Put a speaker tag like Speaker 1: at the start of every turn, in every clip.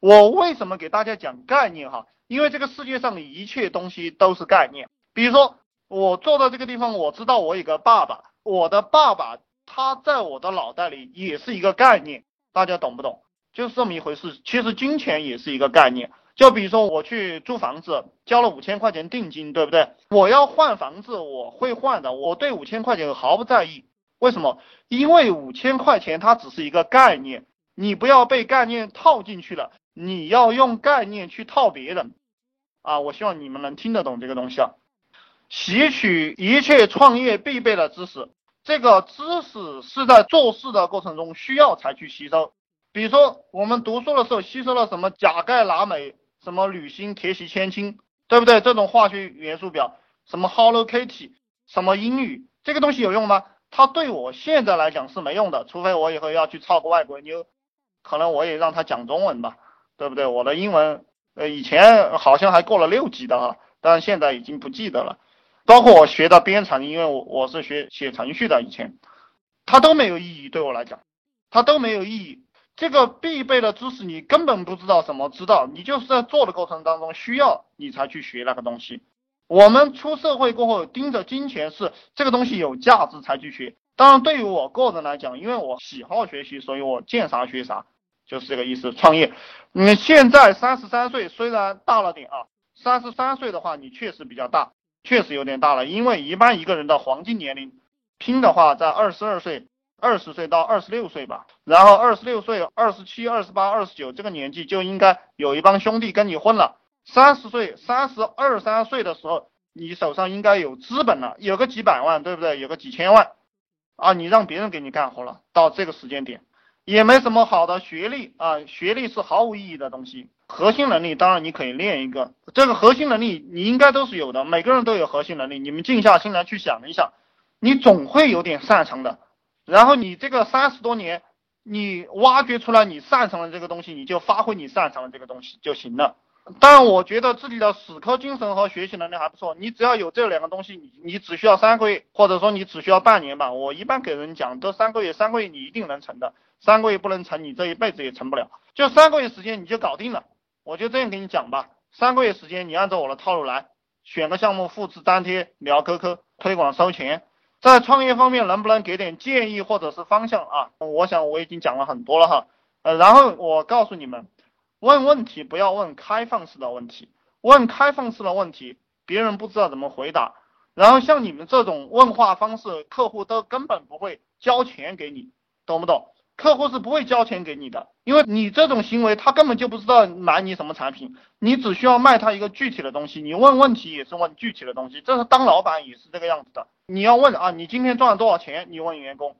Speaker 1: 我为什么给大家讲概念哈？因为这个世界上的一切东西都是概念。比如说，我坐到这个地方，我知道我有个爸爸，我的爸爸他在我的脑袋里也是一个概念，大家懂不懂？就是这么一回事。其实金钱也是一个概念。就比如说我去租房子，交了五千块钱定金，对不对？我要换房子，我会换的，我对五千块钱毫不在意。为什么？因为五千块钱它只是一个概念，你不要被概念套进去了，你要用概念去套别人。啊，我希望你们能听得懂这个东西啊。吸取一切创业必备的知识，这个知识是在做事的过程中需要才去吸收。比如说我们读书的时候吸收了什么钾钙钠镁。什么铝锌铁锡铅氢，对不对？这种化学元素表，什么 Hello Kitty，什么英语，这个东西有用吗？它对我现在来讲是没用的，除非我以后要去操个外国妞，可能我也让他讲中文吧，对不对？我的英文，呃，以前好像还过了六级的哈，但是现在已经不记得了。包括我学的编程，因为我我是学写程序的，以前，它都没有意义，对我来讲，它都没有意义。这个必备的知识，你根本不知道怎么知道，你就是在做的过程当中需要你才去学那个东西。我们出社会过后盯着金钱是这个东西有价值才去学。当然，对于我个人来讲，因为我喜好学习，所以我见啥学啥，就是这个意思。创业，你现在三十三岁，虽然大了点啊，三十三岁的话，你确实比较大，确实有点大了。因为一般一个人的黄金年龄，拼的话在二十二岁。二十岁到二十六岁吧，然后二十六岁、二十七、二十八、二十九这个年纪就应该有一帮兄弟跟你混了。三十岁、三十二三岁的时候，你手上应该有资本了，有个几百万，对不对？有个几千万啊，你让别人给你干活了。到这个时间点，也没什么好的学历啊，学历是毫无意义的东西。核心能力当然你可以练一个，这个核心能力你应该都是有的，每个人都有核心能力。你们静下心来去想一想，你总会有点擅长的。然后你这个三十多年，你挖掘出来你擅长的这个东西，你就发挥你擅长的这个东西就行了。但，我觉得自己的死磕精神和学习能力还不错。你只要有这两个东西，你你只需要三个月，或者说你只需要半年吧。我一般给人讲都三个月，三个月你一定能成的。三个月不能成，你这一辈子也成不了。就三个月时间你就搞定了。我就这样给你讲吧，三个月时间你按照我的套路来，选个项目复制粘贴，聊 QQ，推广收钱。在创业方面能不能给点建议或者是方向啊？我想我已经讲了很多了哈，呃，然后我告诉你们，问问题不要问开放式的问题，问开放式的问题别人不知道怎么回答，然后像你们这种问话方式，客户都根本不会交钱给你，懂不懂？客户是不会交钱给你的，因为你这种行为，他根本就不知道买你什么产品，你只需要卖他一个具体的东西，你问问题也是问具体的东西，这是当老板也是这个样子的。你要问啊，你今天赚了多少钱？你问员工，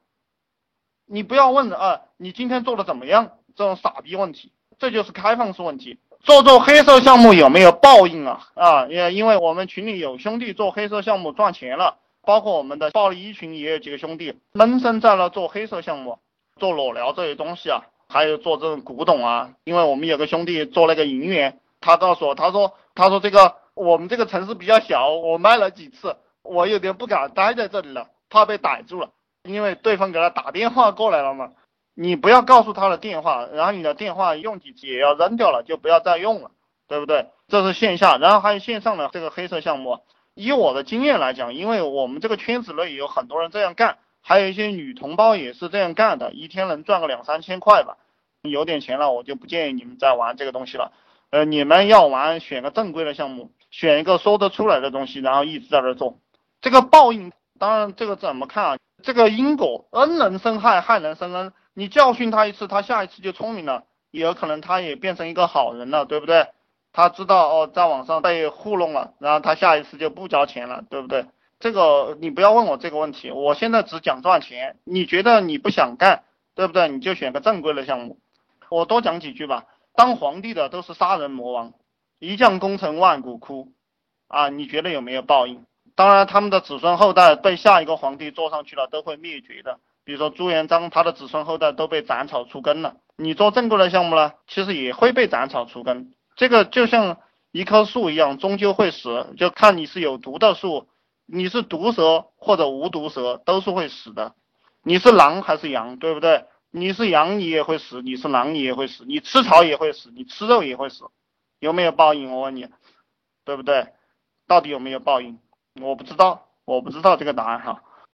Speaker 1: 你不要问啊，你今天做的怎么样？这种傻逼问题，这就是开放式问题。做做黑色项目有没有报应啊？啊，也因为我们群里有兄弟做黑色项目赚钱了，包括我们的暴力一群也有几个兄弟闷声在那做黑色项目。做裸聊这些东西啊，还有做这种古董啊，因为我们有个兄弟做那个银元，他告诉我，他说，他说这个我们这个城市比较小，我卖了几次，我有点不敢待在这里了，怕被逮住了，因为对方给他打电话过来了嘛。你不要告诉他的电话，然后你的电话用几次也要扔掉了，就不要再用了，对不对？这是线下，然后还有线上的这个黑色项目，以我的经验来讲，因为我们这个圈子内有很多人这样干。还有一些女同胞也是这样干的，一天能赚个两三千块吧。有点钱了，我就不建议你们再玩这个东西了。呃，你们要玩，选个正规的项目，选一个说得出来的东西，然后一直在这做。这个报应，当然这个怎么看啊？这个因果，恩能生害，害能生恩。你教训他一次，他下一次就聪明了，也有可能他也变成一个好人了，对不对？他知道哦，在网上被糊弄了，然后他下一次就不交钱了，对不对？这个你不要问我这个问题，我现在只讲赚钱。你觉得你不想干，对不对？你就选个正规的项目。我多讲几句吧。当皇帝的都是杀人魔王，一将功成万骨枯，啊，你觉得有没有报应？当然他们的子孙后代被下一个皇帝坐上去了都会灭绝的。比如说朱元璋他的子孙后代都被斩草除根了。你做正规的项目呢其实也会被斩草除根。这个就像一棵树一样终究会死就看你是有毒的树你是毒蛇或者无毒蛇都是会死的。你是狼还是羊对不对？你是羊你也会死你是狼你也会死你吃草也会死你吃肉也会死。有没有报应我问你对不对？到底有没有报应？我不知道我不知道这个答案哈。